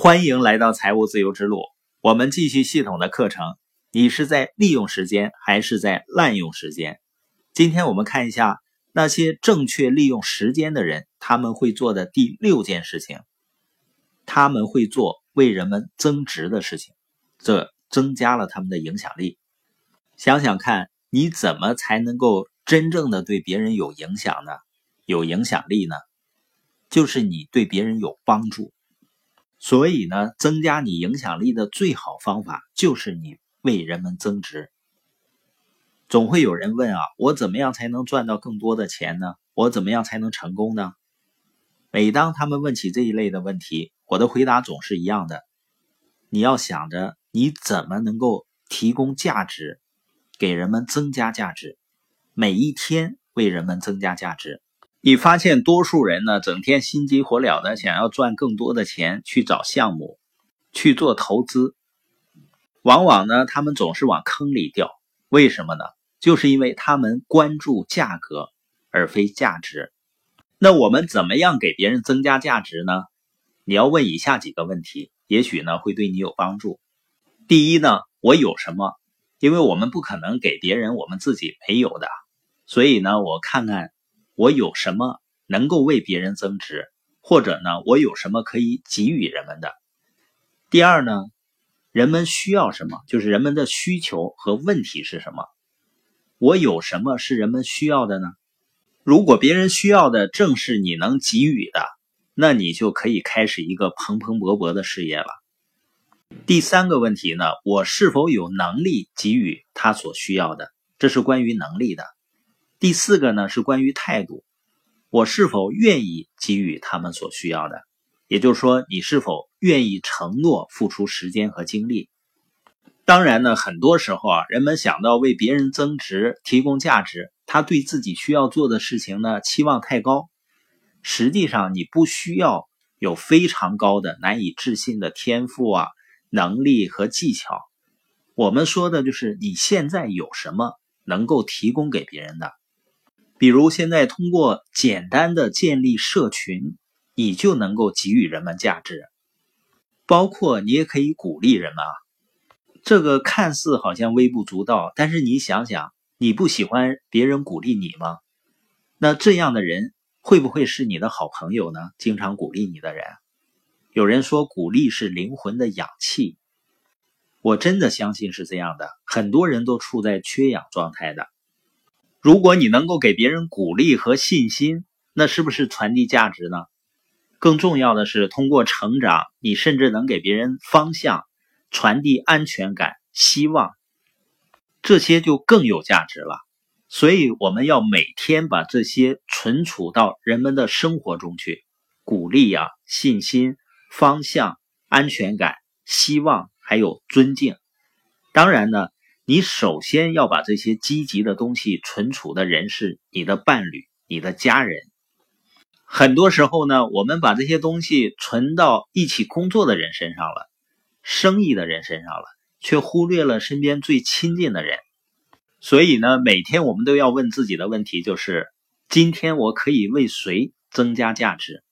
欢迎来到财务自由之路。我们继续系统的课程。你是在利用时间还是在滥用时间？今天我们看一下那些正确利用时间的人，他们会做的第六件事情。他们会做为人们增值的事情，这增加了他们的影响力。想想看，你怎么才能够真正的对别人有影响呢？有影响力呢？就是你对别人有帮助。所以呢，增加你影响力的最好方法就是你为人们增值。总会有人问啊，我怎么样才能赚到更多的钱呢？我怎么样才能成功呢？每当他们问起这一类的问题，我的回答总是一样的：你要想着你怎么能够提供价值，给人们增加价值，每一天为人们增加价值。你发现多数人呢，整天心急火燎的想要赚更多的钱，去找项目，去做投资，往往呢，他们总是往坑里掉。为什么呢？就是因为他们关注价格而非价值。那我们怎么样给别人增加价值呢？你要问以下几个问题，也许呢会对你有帮助。第一呢，我有什么？因为我们不可能给别人我们自己没有的，所以呢，我看看。我有什么能够为别人增值，或者呢，我有什么可以给予人们的？第二呢，人们需要什么？就是人们的需求和问题是什么？我有什么是人们需要的呢？如果别人需要的正是你能给予的，那你就可以开始一个蓬蓬勃勃的事业了。第三个问题呢，我是否有能力给予他所需要的？这是关于能力的。第四个呢是关于态度，我是否愿意给予他们所需要的？也就是说，你是否愿意承诺付出时间和精力？当然呢，很多时候啊，人们想到为别人增值、提供价值，他对自己需要做的事情呢期望太高。实际上，你不需要有非常高的、难以置信的天赋啊、能力和技巧。我们说的就是你现在有什么能够提供给别人的。比如现在通过简单的建立社群，你就能够给予人们价值。包括你也可以鼓励人们啊，这个看似好像微不足道，但是你想想，你不喜欢别人鼓励你吗？那这样的人会不会是你的好朋友呢？经常鼓励你的人，有人说鼓励是灵魂的氧气，我真的相信是这样的。很多人都处在缺氧状态的。如果你能够给别人鼓励和信心，那是不是传递价值呢？更重要的是，通过成长，你甚至能给别人方向，传递安全感、希望，这些就更有价值了。所以，我们要每天把这些存储到人们的生活中去，鼓励啊、信心、方向、安全感、希望，还有尊敬。当然呢。你首先要把这些积极的东西存储的人是你的伴侣、你的家人。很多时候呢，我们把这些东西存到一起工作的人身上了，生意的人身上了，却忽略了身边最亲近的人。所以呢，每天我们都要问自己的问题就是：今天我可以为谁增加价值？